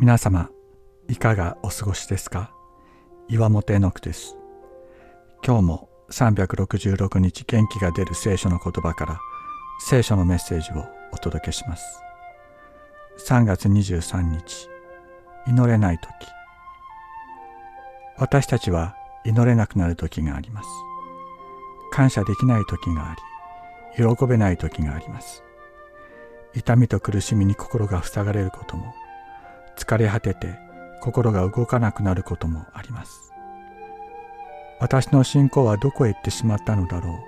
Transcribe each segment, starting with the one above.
皆様いかがお過ごしですか？岩本絵の句です。今日も366日元気が出る聖書の言葉から聖書のメッセージをお届けします。3月23日祈れない時。私たちは祈れなくなる時があります。感謝できない時があり喜べない時があります。痛みと苦しみに心が塞がれることも疲れ果てて心が動かなくなることもあります。私の信仰はどこへ行ってしまったのだろ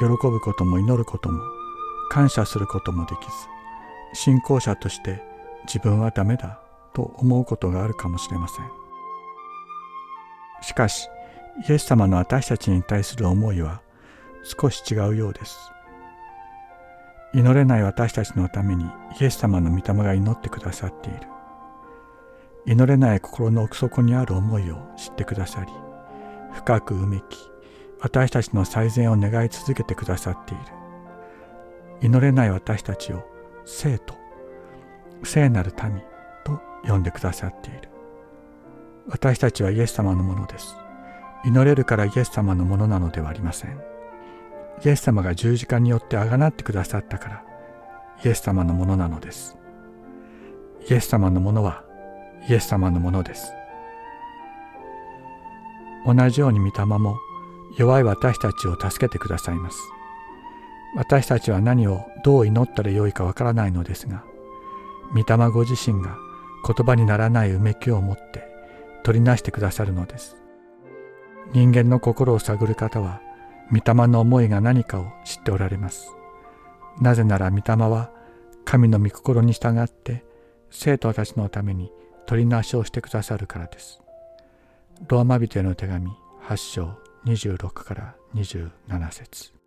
う。喜ぶことも祈ることも感謝することもできず信仰者として自分はダメだと思うことがあるかもしれません。しかしイエス様の私たちに対する思いは少し違うようです。祈れない私たちのためにイエス様の御霊が祈ってくださっている。祈れない心の奥底にある思いを知ってくださり深くうめき私たちの最善を願い続けてくださっている。祈れない私たちを生徒聖なる民と呼んでくださっている。私たちはイエス様のものです。祈れるからイエス様のものなのではありません。イエス様が十字架によってあがなってくださったからイエス様のものなのです。イエス様のものはイエス様のものです。同じように御霊も弱い私たちを助けてくださいます。私たちは何をどう祈ったらよいかわからないのですが、御霊ご自身が言葉にならないうめきを持って取りなしてくださるのです。人間の心を探る方は、御霊の思いが何かを知っておられます。なぜなら御霊は神の御心に従って生徒たちのために取りなしをしてくださるからです。ローマ人への手紙8章26から27節